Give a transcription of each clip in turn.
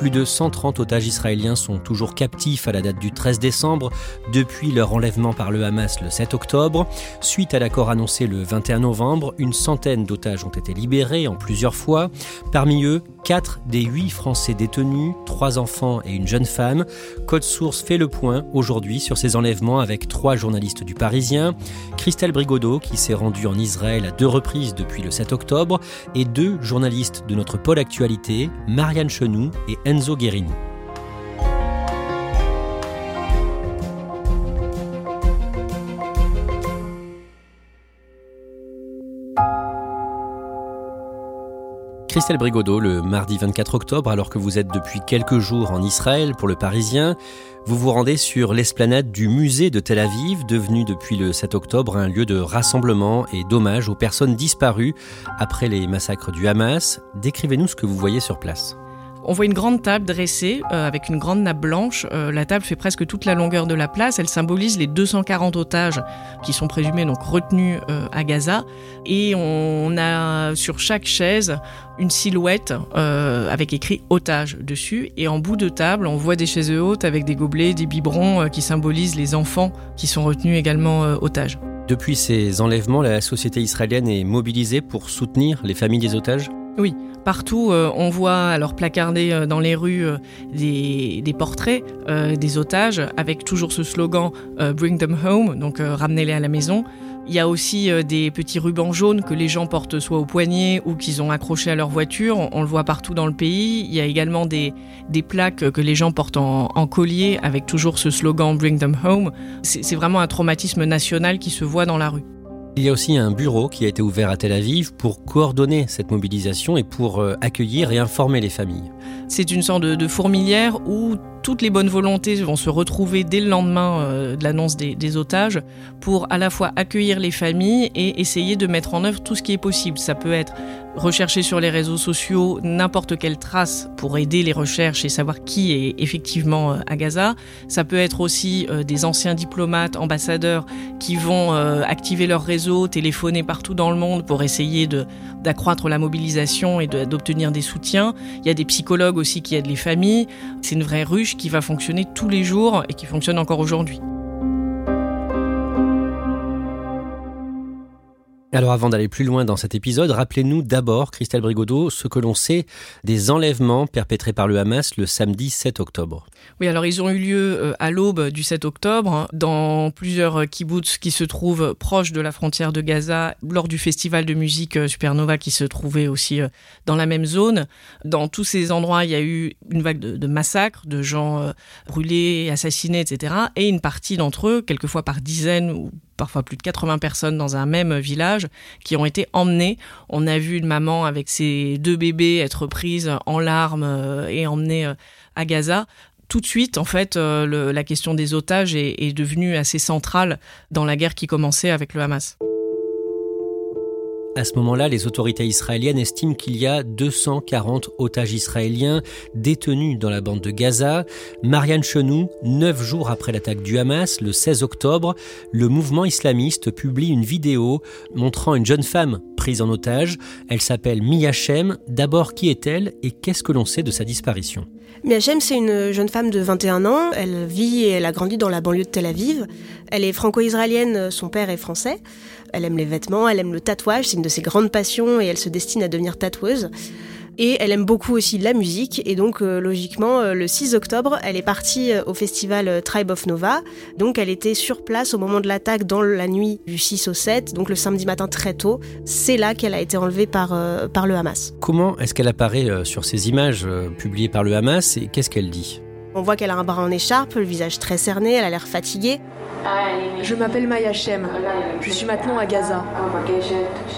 Plus de 130 otages israéliens sont toujours captifs à la date du 13 décembre, depuis leur enlèvement par le Hamas le 7 octobre. Suite à l'accord annoncé le 21 novembre, une centaine d'otages ont été libérés en plusieurs fois. Parmi eux, 4 des 8 Français détenus, 3 enfants et une jeune femme. Code Source fait le point aujourd'hui sur ces enlèvements avec trois journalistes du Parisien. Christelle Brigodeau, qui s'est rendue en Israël à deux reprises depuis le 7 octobre, et deux journalistes de notre pôle actualité, Marianne Chenoux et Enzo Guérini. Christelle Brigodeau, le mardi 24 octobre, alors que vous êtes depuis quelques jours en Israël pour le Parisien, vous vous rendez sur l'esplanade du musée de Tel Aviv, devenu depuis le 7 octobre un lieu de rassemblement et d'hommage aux personnes disparues après les massacres du Hamas. Décrivez-nous ce que vous voyez sur place. On voit une grande table dressée euh, avec une grande nappe blanche. Euh, la table fait presque toute la longueur de la place. Elle symbolise les 240 otages qui sont présumés donc retenus euh, à Gaza. Et on a sur chaque chaise une silhouette avec écrit otage dessus. Et en bout de table, on voit des chaises hautes avec des gobelets, des biberons qui symbolisent les enfants qui sont retenus également otages. Depuis ces enlèvements, la société israélienne est mobilisée pour soutenir les familles des otages? Oui, partout euh, on voit alors placarder euh, dans les rues euh, des, portraits des otages avec toujours ce slogan Bring them home, donc ramenez-les à la maison. Il y a aussi des petits rubans jaunes que les gens portent soit au poignet ou qu'ils ont accrochés à leur voiture. On, le voit partout dans le pays. Il y a également des, plaques que les gens portent en, en, collier avec toujours ce slogan Bring them home. C'est vraiment un traumatisme national qui se voit dans la rue. Il y a aussi un bureau qui a été ouvert à Tel Aviv pour coordonner cette mobilisation et pour euh, accueillir et informer les familles. C'est une sorte de, fourmilière où toutes les bonnes volontés vont se retrouver dès le lendemain euh, de l'annonce des, otages pour à la fois accueillir les familles et essayer de mettre en œuvre tout ce qui est possible. Ça peut être rechercher sur les réseaux sociaux n'importe quelle trace pour aider les recherches et savoir qui est effectivement euh, à Gaza. Ça peut être aussi euh, des anciens diplomates, ambassadeurs qui vont activer leur réseau, téléphoner partout dans le monde pour essayer d'accroître la mobilisation et d'obtenir des soutiens. Il y a des psychologues aussi qui aident les familles. C'est une vraie ruche qui va fonctionner tous les jours et qui fonctionne encore aujourd'hui. Alors avant d'aller plus loin dans cet épisode, rappelez-nous d'abord, Christelle Brigodeau, ce que l'on sait des enlèvements perpétrés par le Hamas le samedi 7 octobre. Oui, alors ils ont eu lieu euh, à l'aube du 7 octobre hein, dans plusieurs kibbutz qui se trouvent proches de la frontière de Gaza lors du festival de musique euh, Supernova qui se trouvait aussi euh, dans la même zone. Dans tous ces endroits, il y a eu une vague de, massacres, de gens brûlés, assassinés, etc. Et une partie d'entre eux, quelquefois par dizaines ou parfois plus de 80 personnes dans un même village qui ont été emmenées. On a vu une maman avec ses deux bébés être prise en larmes euh, et emmenée euh, à Gaza tout de suite, en fait, euh, la question des otages est, devenue assez centrale dans la guerre qui commençait avec le Hamas. À ce moment-là, les autorités israéliennes estiment qu'il y a 240 otages israéliens détenus dans la bande de Gaza. Marianne Chenou, neuf jours après l'attaque du Hamas, le 16 octobre, le mouvement islamiste publie une vidéo montrant une jeune femme prise en otage. Elle s'appelle Miyachem. D'abord, qui est-elle et qu'est-ce que l'on sait de sa disparition? Miyachem, c'est une jeune femme de 21 ans. Elle vit et elle a grandi dans la banlieue de Tel Aviv. Elle est franco-israélienne, son père est français. Elle aime les vêtements, elle aime le tatouage, c'est une de ses grandes passions et elle se destine à devenir tatoueuse. Et elle aime beaucoup aussi la musique. Et donc, euh, logiquement, euh, le 6 octobre, elle est partie euh, au festival Tribe of Nova. Donc, elle était sur place au moment de l'attaque dans la nuit du 6 au 7, donc le samedi matin très tôt. C'est là qu'elle a été enlevée par, par le Hamas. Comment est-ce qu'elle apparaît sur ces images publiées par le Hamas et qu'est-ce qu'elle dit? On voit qu'elle a un bras en écharpe, le visage très cerné, elle a l'air fatiguée. Je m'appelle Maya Shem. Je suis maintenant à Gaza.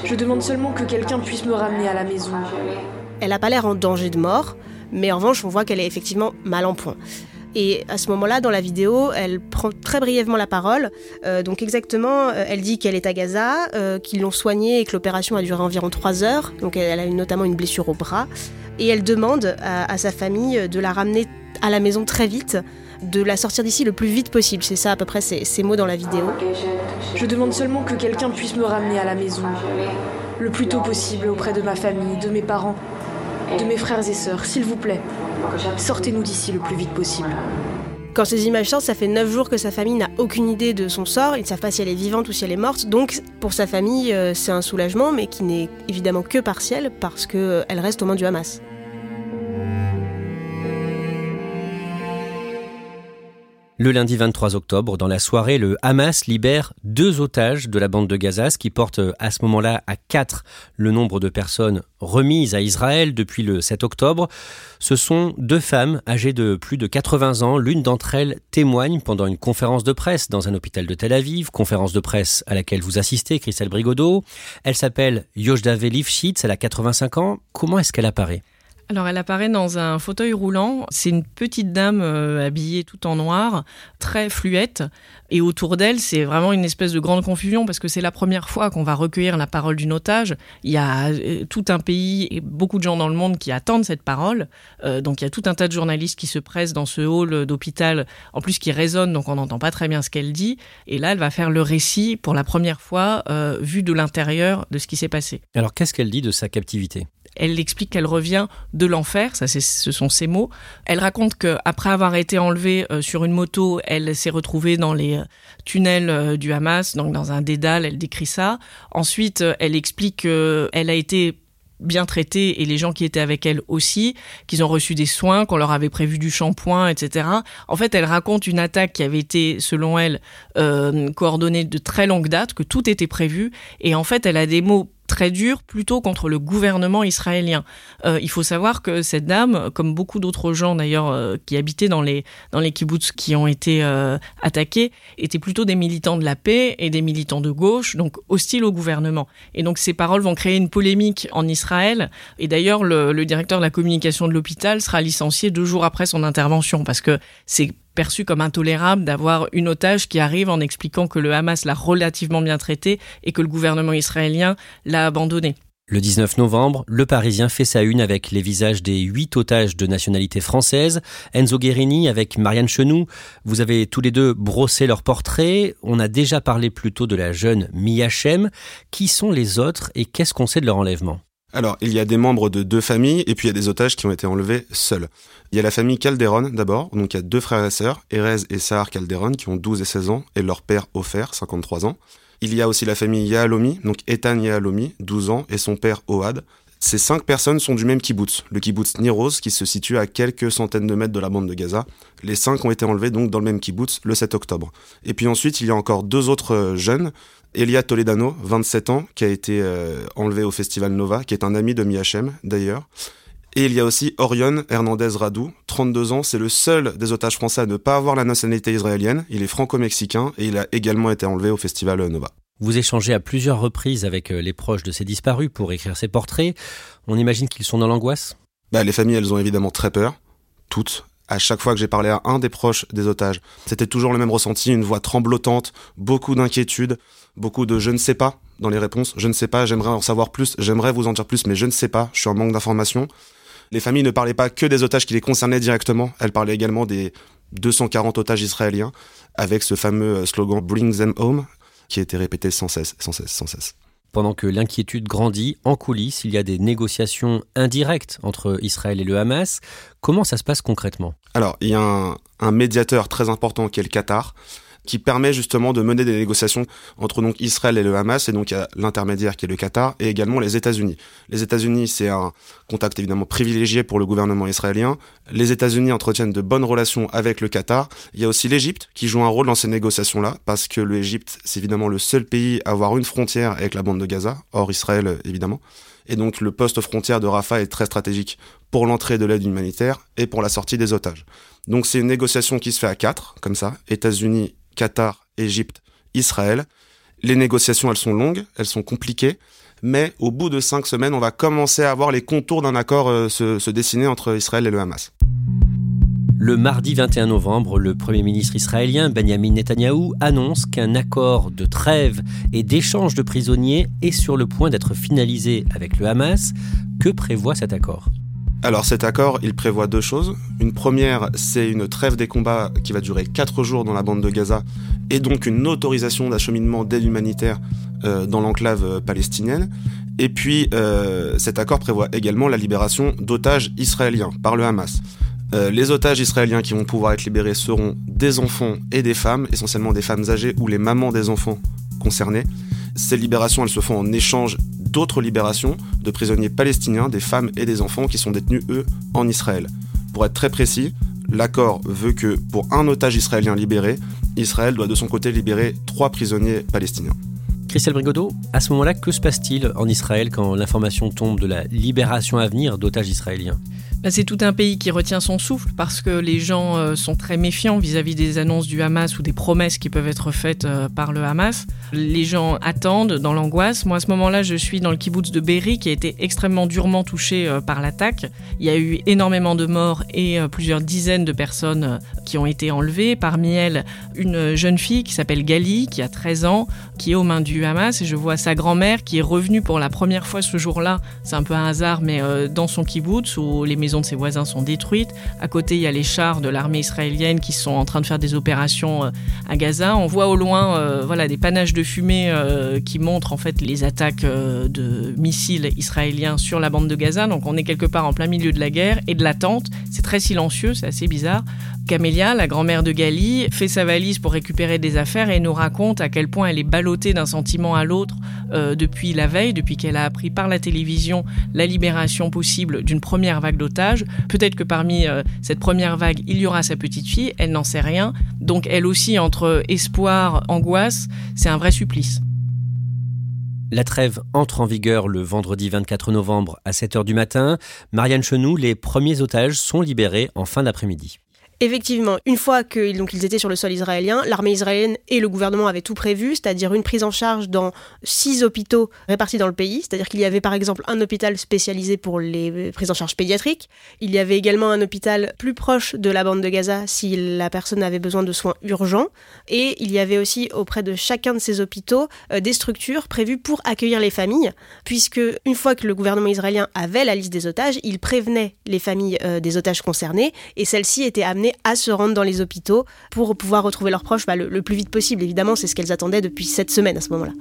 Je demande seulement que quelqu'un puisse me ramener à la maison. Elle n'a pas l'air en danger de mort, mais en revanche, on voit qu'elle est effectivement mal en point. Et à ce moment-là, dans la vidéo, elle prend très brièvement la parole. Euh, donc exactement, euh, elle dit qu'elle est à Gaza, euh, qu'ils l'ont soignée et que l'opération a duré environ trois heures. Donc elle a notamment une blessure au bras. Et elle demande à, sa famille de la ramener à la maison très vite, de la sortir d'ici le plus vite possible. C'est ça à peu près ces mots dans la vidéo. Je demande seulement que quelqu'un puisse me ramener à la maison le plus tôt possible auprès de ma famille, de mes parents de mes frères et sœurs, s'il vous plaît. Sortez-nous d'ici le plus vite possible. Quand ces images sortent, ça fait 9 jours que sa famille n'a aucune idée de son sort. Ils ne savent pas si elle est vivante ou si elle est morte. Donc, pour sa famille, euh, c'est un soulagement, mais qui n'est évidemment que partiel parce qu'elle euh, reste aux mains du Hamas. Le lundi 23 octobre, dans la soirée, le Hamas libère deux otages de la bande de Gaza, ce qui porte à ce moment-là à quatre le nombre de personnes remises à Israël depuis le 7 octobre. Ce sont deux femmes âgées de plus de 80 ans. L'une d'entre elles témoigne pendant une conférence de presse dans un hôpital de Tel Aviv, conférence de presse à laquelle vous assistez, Christelle Brigodeau. Elle s'appelle Yojdave Lifshitz, elle a 85 ans. Comment est-ce qu'elle apparaît? Alors elle apparaît dans un fauteuil roulant. C'est une petite dame euh, habillée tout en noir, très fluette. Et autour d'elle, c'est vraiment une espèce de grande confusion parce que c'est la première fois qu'on va recueillir la parole d'une otage. Il y a euh, tout un pays et beaucoup de gens dans le monde qui attendent cette parole. Euh, donc il y a tout un tas de journalistes qui se pressent dans ce hall d'hôpital, en plus qui résonnent, donc on n'entend pas très bien ce qu'elle dit. Et là, elle va faire le récit pour la première fois, vu de l'intérieur de ce qui s'est passé. Alors qu'est-ce qu'elle dit de sa captivité? Elle explique qu'elle revient de l'enfer, ça ce sont ses mots. Elle raconte qu'après avoir été enlevée euh, sur une moto, elle s'est retrouvée dans les euh, tunnels euh, du Hamas, donc dans un dédale, elle décrit ça. Ensuite, elle explique qu'elle a été bien traitée et les gens qui étaient avec elle aussi, qu'ils ont reçu des soins, qu'on leur avait prévu du shampoing, etc. En fait, elle raconte une attaque qui avait été, selon elle, coordonnée de très longue date, que tout était prévu. Et en fait, elle a des mots très dur plutôt contre le gouvernement israélien. Euh, il faut savoir que cette dame, comme beaucoup d'autres gens d'ailleurs euh, qui habitaient dans les dans les kibbutz qui ont été euh, attaqués, étaient plutôt des militants de la paix et des militants de gauche, donc hostiles au gouvernement. Et donc ces paroles vont créer une polémique en Israël. Et d'ailleurs le, le directeur de la communication de l'hôpital sera licencié deux jours après son intervention parce que c'est perçu comme intolérable d'avoir une otage qui arrive en expliquant que le Hamas l'a relativement bien traité et que le gouvernement israélien l'a abandonné. Le 19 novembre, Le Parisien fait sa une avec les visages des huit otages de nationalité française. Enzo Guerini avec Marianne Chenoux. Vous avez tous les deux brossé leur portrait. On a déjà parlé plus tôt de la jeune Mia Shem. Qui sont les autres et qu'est-ce qu'on sait de leur enlèvement? Alors, il y a des membres de deux familles et puis il y a des otages qui ont été enlevés seuls. Il y a la famille Calderon d'abord, donc il y a deux frères et sœurs, Erez et Sahar Calderon, qui ont 12 et 16 ans, et leur père Ofer, 53 ans. Il y a aussi la famille Yahalomi, donc Ethan Yahalomi, 12 ans, et son père Oad. Ces cinq personnes sont du même kibbutz, le kibbutz Niroz, qui se situe à quelques centaines de mètres de la bande de Gaza. Les cinq ont été enlevés donc dans le même kibbutz le 7 octobre. Et puis ensuite, il y a encore deux autres euh, jeunes, Elia Toledano, 27 ans, qui a été euh, enlevé au Festival Nova, qui est un ami de Miachem d'ailleurs. Et il y a aussi Orion Hernandez Radou, 32 ans, c'est le seul des otages français à ne pas avoir la nationalité israélienne. Il est franco-mexicain et il a également été enlevé au Festival Nova. Vous échangez à plusieurs reprises avec euh, les proches de ces disparus pour écrire ces portraits. On imagine qu'ils sont dans l'angoisse? Bah, Les familles, elles ont évidemment très peur. Toutes à chaque fois que j'ai parlé à un des proches des otages, c'était toujours le même ressenti, une voix tremblotante, beaucoup d'inquiétude, beaucoup de je ne sais pas dans les réponses. Je ne sais pas, j'aimerais en savoir plus, j'aimerais vous en dire plus, mais je ne sais pas, je suis en manque d'informations. Les familles ne parlaient pas que des otages qui les concernaient directement, elles parlaient également des 240 otages israéliens, avec ce fameux slogan Bring them home, qui était répété sans cesse, sans cesse, sans cesse. pendant que l'inquiétude grandit en coulisses, il y a des négociations indirectes entre Israël et le Hamas. Comment ça se passe concrètement? Alors, il y a un, un médiateur très important qui est le Qatar qui permet justement de mener des négociations entre donc Israël et le Hamas, et donc l'intermédiaire qui est le Qatar, et également les États-Unis. Les États-Unis, c'est un contact évidemment privilégié pour le gouvernement israélien. Les États-Unis entretiennent de bonnes relations avec le Qatar. Il y a aussi l'Égypte qui joue un rôle dans ces négociations-là, parce que l'Égypte, c'est évidemment le seul pays à avoir une frontière avec la bande de Gaza, hors Israël évidemment. Et donc le poste frontière de Rafah est très stratégique pour l'entrée de l'aide humanitaire et pour la sortie des otages. Donc c'est une négociation qui se fait à quatre, comme ça, États-Unis, Qatar, Égypte, Israël. Les négociations, elles sont longues, elles sont compliquées, mais au bout de cinq semaines, on va commencer à voir les contours d'un accord euh, se, dessiner entre Israël et le Hamas. Le mardi 21 novembre, le Premier ministre israélien Benjamin Netanyahou annonce qu'un accord de trêve et d'échange de prisonniers est sur le point d'être finalisé avec le Hamas. Que prévoit cet accord? Alors cet accord, il prévoit deux choses. Une première, c'est une trêve des combats qui va durer quatre jours dans la bande de Gaza et donc une autorisation d'acheminement d'aide humanitaire euh, dans l'enclave euh, palestinienne. Et puis euh, cet accord prévoit également la libération d'otages israéliens par le Hamas. Les otages israéliens qui vont pouvoir être libérés seront des enfants et des femmes, essentiellement des femmes âgées ou les mamans des enfants concernés. Ces libérations, elles se font en échange d'autres libérations de prisonniers palestiniens, des femmes et des enfants qui sont détenus, eux, en Israël. Pour être très précis, l'accord veut que pour un otage israélien libéré, Israël doit de son côté libérer trois prisonniers palestiniens. Christelle Brigodeau, à ce moment-là, que se passe-t-il en Israël quand l'information tombe de la libération à venir d'otages israéliens? Bah, c'est tout un pays qui retient son souffle parce que les gens euh, sont très méfiants vis-à-vis des annonces du Hamas ou des promesses qui peuvent être faites euh, par le Hamas. Les gens attendent dans l'angoisse. Moi, à ce moment-là, je suis dans le kibbutz de Be'eri qui a été extrêmement durement touché euh, par l'attaque. Il y a eu énormément de morts et plusieurs dizaines de personnes qui ont été enlevées. Parmi elles, une jeune fille qui s'appelle Gali, qui a 13 ans, qui est aux mains du Hamas. Et je vois sa grand-mère qui est revenue pour la première fois ce jour-là. C'est un peu un hasard, mais dans son kibbutz où les maisons de ses voisins sont détruites. À côté, il y a les chars de l'armée israélienne qui sont en train de faire des opérations euh, à Gaza. On voit au loin euh, voilà, des panaches de fumée euh, qui montrent en fait les attaques de missiles israéliens sur la bande de Gaza. Donc on est quelque part en plein milieu de la guerre et de l'attente. C'est très silencieux, c'est assez bizarre. Camélia, la grand-mère de Gali, fait sa valise pour récupérer des affaires et nous raconte à quel point elle est ballottée d'un sentiment à l'autre depuis la veille, depuis qu'elle a appris par la télévision la libération possible d'une première vague d'otages Peut-être que parmi euh, cette première vague, il y aura sa petite fille, elle n'en sait rien. Donc elle aussi, entre espoir, angoisse, c'est un vrai supplice. La trêve entre en vigueur le vendredi 24 novembre à 7h du matin. Marianne Chenoux, les premiers otages sont libérés en fin d'après-midi. Effectivement, une fois qu'ils ils étaient sur le sol israélien, l'armée israélienne et le gouvernement avaient tout prévu, c'est-à-dire une prise en charge dans six hôpitaux répartis dans le pays. C'est-à-dire qu'il y avait par exemple un hôpital spécialisé pour les prises en charge pédiatriques. Il y avait également un hôpital plus proche de la bande de Gaza si la personne avait besoin de soins urgents. Et il y avait aussi auprès de chacun de ces hôpitaux euh, des structures prévues pour accueillir les familles, puisque une fois que le gouvernement israélien avait la liste des otages, il prévenait les familles euh, des otages concernés et celles-ci étaient amenées à se rendre dans les hôpitaux pour pouvoir retrouver leurs proches bah, le, plus vite possible. Évidemment, c'est ce qu'elles attendaient depuis cette semaine à ce moment-là.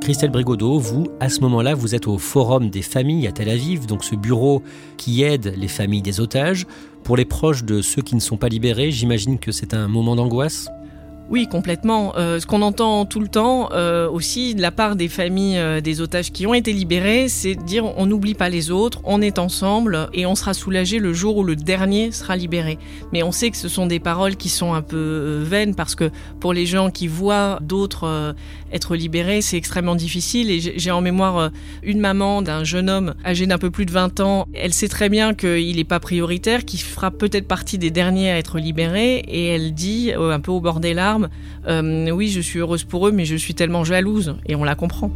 Christelle Brigodeau, vous, à ce moment-là, vous êtes au Forum des familles à Tel Aviv, donc ce bureau qui aide les familles des otages. Pour les proches de ceux qui ne sont pas libérés, j'imagine que c'est un moment d'angoisse? Oui, complètement. Euh, ce qu'on entend tout le temps euh, aussi de la part des familles euh, des otages qui ont été libérés, c'est dire on n'oublie pas les autres, on est ensemble et on sera soulagé le jour où le dernier sera libéré. Mais on sait que ce sont des paroles qui sont un peu vaines parce que pour les gens qui voient d'autres être libérés, c'est extrêmement difficile. Et j'ai en mémoire une maman d'un jeune homme âgé d'un peu plus de 20 ans. Elle sait très bien qu'il n'est pas prioritaire, qu'il fera peut-être partie des derniers à être libérés et elle dit un peu au bord des larmes euh, oui, je suis heureuse pour eux, mais je suis tellement jalouse, et on la comprend.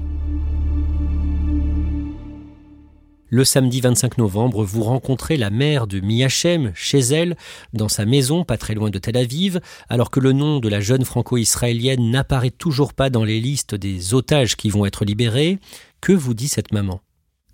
Le samedi 25 novembre, vous rencontrez la mère de Miachem chez elle, dans sa maison, pas très loin de Tel Aviv, alors que le nom de la jeune franco-israélienne n'apparaît toujours pas dans les listes des otages qui vont être libérés. Que vous dit cette maman?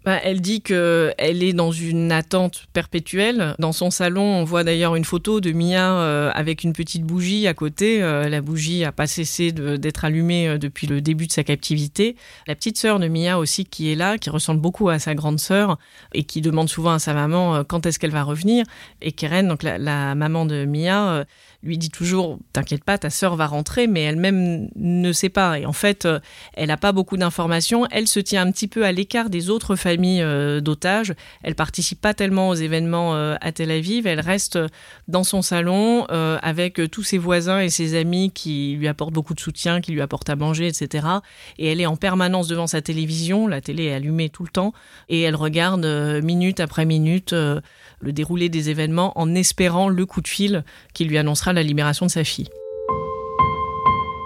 Bah, elle dit que elle est dans une attente perpétuelle. Dans son salon, on voit d'ailleurs une photo de Mia euh, avec une petite bougie à côté. Euh, la bougie n'a pas cessé d'être allumée euh, depuis le début de sa captivité. La petite sœur de Mia aussi qui est là, qui ressemble beaucoup à sa grande sœur et qui demande souvent à sa maman quand est-ce qu'elle va revenir. Et Keren, donc la, la maman de Mia, lui dit toujours T'inquiète pas, ta sœur va rentrer, mais elle-même ne sait pas. Et en fait, euh, elle n'a pas beaucoup d'informations. Elle se tient un petit peu à l'écart des autres familles euh, d'otages. Elle participe pas tellement aux événements euh, à Tel Aviv. Elle reste dans son salon avec tous ses voisins et ses amis qui lui apportent beaucoup de soutien, qui lui apportent à manger, etc. Et elle est en permanence devant sa télévision. La télé est allumée tout le temps. Et elle regarde minute après minute le déroulé des événements en espérant le coup de fil qui lui annoncera la libération de sa fille.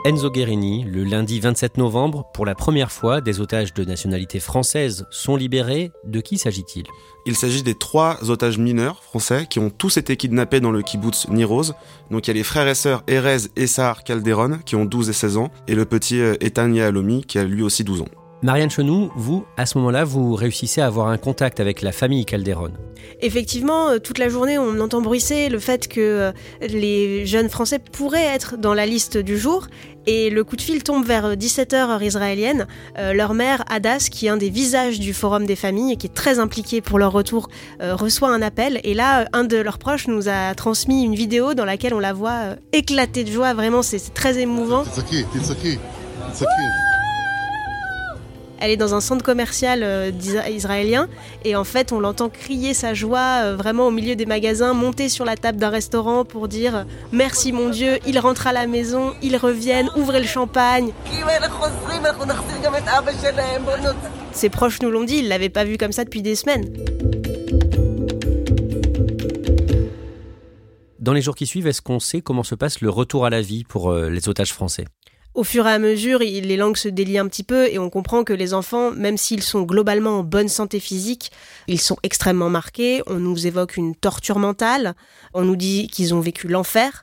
Enzo Guerini, le lundi 27 novembre, pour la première fois, des otages de nationalité française sont libérés. De qui s'agit-il? Il s'agit des trois otages mineurs français qui ont tous été kidnappés dans le kibbutz Niroz. Donc il y a les frères et sœurs Erez et Sahar Calderon qui ont 12 et 16 ans, et le petit euh, Ethan Yahalomi qui a lui aussi 12 ans. Marianne Chenou, vous, à ce moment-là, vous réussissez à avoir un contact avec la famille Calderon. Effectivement, euh, toute la journée, on entend bruisser le fait que euh, les jeunes Français pourraient être dans la liste du jour. Et le coup de fil tombe vers 17h euh, heure israélienne. leur mère, Hadas, qui est un des visages du Forum des familles et qui est très impliqué pour leur retour, reçoit un appel. Et là, un de leurs proches nous a transmis une vidéo dans laquelle on la voit éclater de joie. Vraiment, c'est très émouvant. Elle est dans un centre commercial euh, israélien et en fait on l'entend crier sa joie euh, vraiment au milieu des magasins, monter sur la table d'un restaurant pour dire merci mon Dieu, il rentre à la maison, ils reviennent, ouvrez le champagne. Ses proches nous l'ont dit, ils l'avaient pas vu comme ça depuis des semaines. Dans les jours qui suivent, est-ce qu'on sait comment se passe le retour à la vie pour euh, les otages français? Au fur et à mesure, les langues se délient un petit peu et on comprend que les enfants, même s'ils sont globalement en bonne santé physique, ils sont extrêmement marqués. On nous évoque une torture mentale. On nous dit qu'ils ont vécu l'enfer.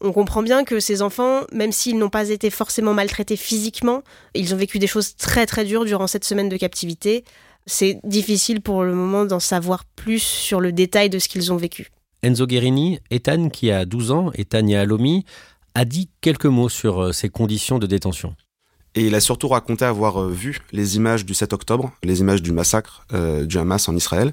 On comprend bien que ces enfants, même s'ils n'ont pas été forcément maltraités physiquement, ils ont vécu des choses très très dures durant cette semaine de captivité. C'est difficile pour le moment d'en savoir plus sur le détail de ce qu'ils ont vécu. Enzo Guerini, Ethan qui a 12 ans, Ethan Yahalomi, a dit quelques mots sur ses euh, conditions de détention. Et il a surtout raconté avoir euh, vu les images du 7 octobre, les images du massacre euh, du Hamas en Israël.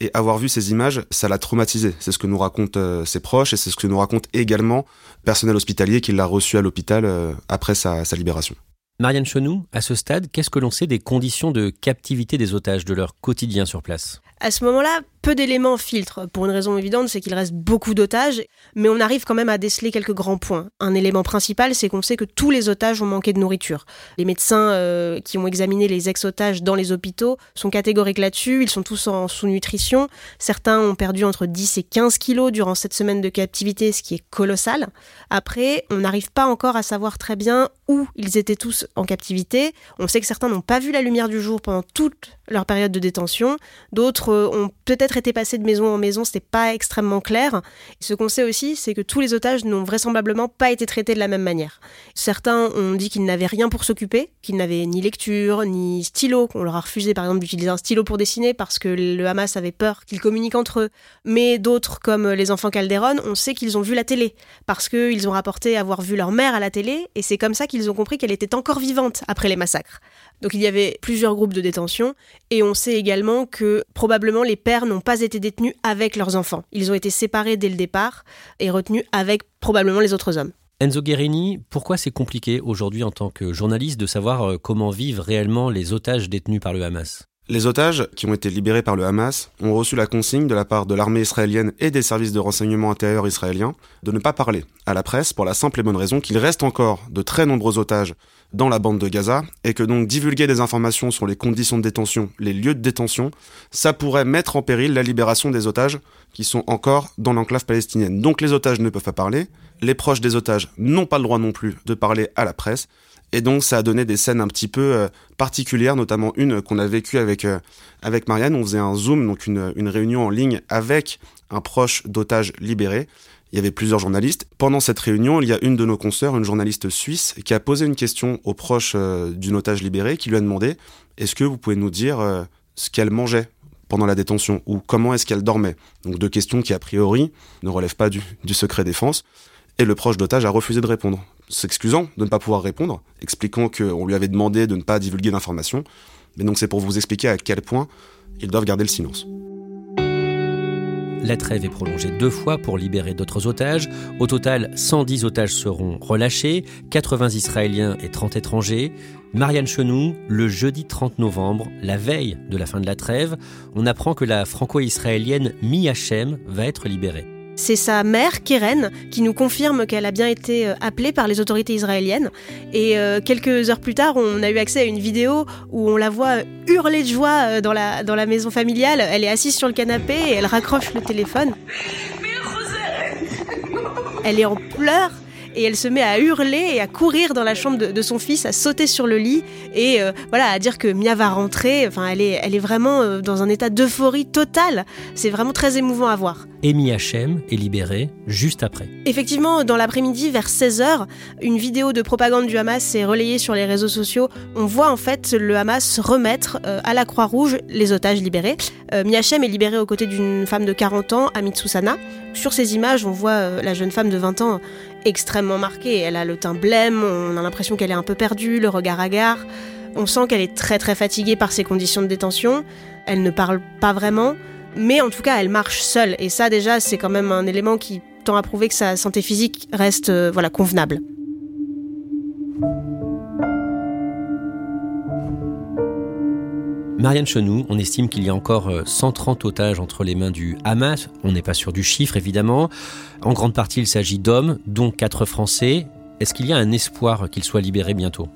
Et avoir vu ces images, ça l'a traumatisé. C'est ce que nous racontent ses proches et c'est ce que nous raconte également le personnel hospitalier qui l'a reçu à l'hôpital après sa, sa libération. Marianne Chenou, à ce stade, qu'est-ce que l'on sait des conditions de captivité des otages, de leur quotidien sur place? À ce moment-là, peu d'éléments filtrent, pour une raison évidente, c'est qu'il reste beaucoup d'otages, mais on arrive quand même à déceler quelques grands points. Un élément principal, c'est qu'on sait que tous les otages ont manqué de nourriture. Les médecins euh, qui ont examiné les ex-otages dans les hôpitaux sont catégoriques là-dessus, ils sont tous en sous-nutrition. Certains ont perdu entre 10 et 15 kilos durant cette semaine de captivité, ce qui est colossal. Après, on n'arrive pas encore à savoir très bien où ils étaient tous en captivité. On sait que certains n'ont pas vu la lumière du jour pendant toute leur période de détention. D'autres euh, ont peut-être été passé de maison en maison, c'était pas extrêmement clair. ce qu'on sait aussi, c'est que tous les otages n'ont vraisemblablement pas été traités de la même manière. Certains ont dit qu'ils n'avaient rien pour s'occuper, qu'ils n'avaient ni lecture, ni stylo, qu'on leur a refusé par exemple d'utiliser un stylo pour dessiner parce que le Hamas avait peur qu'ils communiquent entre eux. Mais d'autres, comme les enfants Calderon, on sait qu'ils ont vu la télé, parce qu'ils ont rapporté avoir vu leur mère à la télé, et c'est comme ça qu'ils ont compris qu'elle était encore vivante après les massacres. Donc il y avait plusieurs groupes de détention, et on sait également que probablement les pères n'ont pas été détenus avec leurs enfants. Ils ont été séparés dès le départ et retenus avec probablement les autres hommes. Enzo Guerini, pourquoi c'est compliqué aujourd'hui en tant que journaliste de savoir euh, comment vivent réellement les otages détenus par le Hamas? Les otages qui ont été libérés par le Hamas ont reçu la consigne de la part de l'armée israélienne et des services de renseignement intérieur israéliens de ne pas parler à la presse pour la simple et bonne raison qu'il reste encore de très nombreux otages dans la bande de Gaza et que donc divulguer des informations sur les conditions de détention, les lieux de détention, ça pourrait mettre en péril la libération des otages qui sont encore dans l'enclave palestinienne. Donc les otages ne peuvent pas parler, les proches des otages n'ont pas le droit non plus de parler à la presse et donc ça a donné des scènes un petit peu euh, particulières, notamment une qu'on a vécue avec euh, avec Marianne. On faisait un zoom, donc une, une réunion en ligne avec un proche d'otage libéré. Il y avait plusieurs journalistes. Pendant cette réunion, il y a une de nos consoeurs, une journaliste suisse, qui a posé une question aux proches euh, otage libéré, qui lui a demandé Est-ce que vous pouvez nous dire ce qu'elle mangeait pendant la détention ou comment est-ce qu'elle dormait? Donc deux questions qui a priori ne relèvent pas du, du secret défense. Et le proche d'otage a refusé de répondre, s'excusant de ne pas pouvoir répondre, expliquant qu'on lui avait demandé de ne pas divulguer d'informations. Mais donc c'est pour vous expliquer à quel point ils doivent garder le silence. La trêve est prolongée deux fois pour libérer d'autres otages. Au total, 110 otages seront relâchés, 80 Israéliens et 30 étrangers. Marianne Chenou, le jeudi 30 novembre, la veille de la fin de la trêve, on apprend que la franco-israélienne Mi Hachem va être libérée. C'est sa mère, Keren, qui nous confirme qu'elle a bien été euh, appelée par les autorités israéliennes. Et euh, quelques heures plus tard, on a eu accès à une vidéo où on la voit hurler de joie euh, dans la, maison familiale. Elle est assise sur le canapé et elle raccroche le téléphone. Elle est en pleurs et elle se met à hurler et à courir dans la chambre de, son fils, à sauter sur le lit et euh, voilà à dire que Mia va rentrer. Enfin, elle est, elle est vraiment euh, dans un état d'euphorie totale. C'est vraiment très émouvant à voir. Amy Hachem est libérée juste après. Effectivement, dans l'après-midi, vers 16h, une vidéo de propagande du Hamas est relayée sur les réseaux sociaux. On voit en fait le Hamas remettre euh, à la Croix-Rouge les otages libérés. Euh, Hachem est libérée aux côtés d'une femme de 40 ans, Amit Susana. Sur ces images, on voit la jeune femme de 20 ans extrêmement marquée. Elle a le teint blême, on a l'impression qu'elle est un peu perdue, le regard hagard. On sent qu'elle est très très fatiguée par ses conditions de détention. Elle ne parle pas vraiment, mais en tout cas, elle marche seule. Et ça, déjà, c'est quand même un élément qui tend à prouver que sa santé physique reste euh, voilà convenable. Marianne Chenou, on estime qu'il y a encore 130 euh, otages entre les mains du Hamas. On n'est pas sûr du chiffre, évidemment. En grande partie, il s'agit d'hommes, dont quatre Français. Est-ce qu'il y a un espoir qu'ils soient libérés bientôt?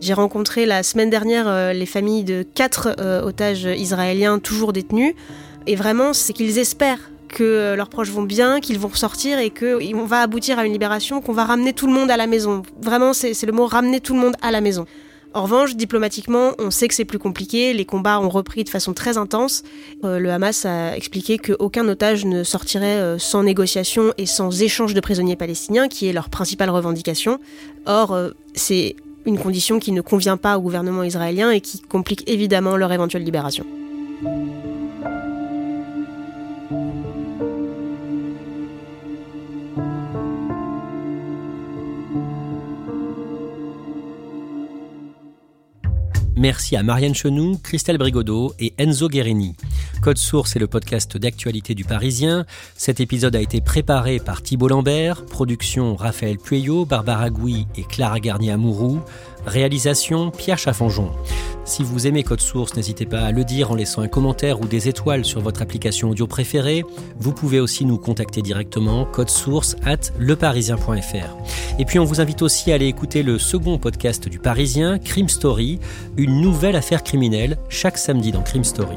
J'ai rencontré la semaine dernière euh, les familles de quatre euh, otages israéliens toujours détenus. Et vraiment, c'est qu'ils espèrent que leurs proches vont bien, qu'ils vont ressortir et qu'on va aboutir à une libération, qu'on va ramener tout le monde à la maison. Vraiment, c'est le mot ramener tout le monde à la maison. En revanche, diplomatiquement, on sait que c'est plus compliqué. Les combats ont repris de façon très intense. Euh, le Hamas a expliqué qu'aucun otage ne sortirait euh, sans négociation et sans échange de prisonniers palestiniens, qui est leur principale revendication. Or, euh, c'est une condition qui ne convient pas au gouvernement israélien et qui complique évidemment leur éventuelle libération. Merci à Marianne Chenou, Christelle Brigodeau et Enzo Guerini. Code Source est le podcast d'actualité du Parisien. Cet épisode a été préparé par Thibault Lambert, production Raphaël Pueyo, Barbara Gouy et Clara Garnier-Amouroux. Réalisation Pierre Chaffanjon. Si vous aimez Code Source, n'hésitez pas à le dire en laissant un commentaire ou des étoiles sur votre application audio préférée. Vous pouvez aussi nous contacter directement, code source at leparisien.fr. Et puis on vous invite aussi à aller écouter le second podcast du Parisien, Crime Story, une nouvelle affaire criminelle, chaque samedi dans Crime Story.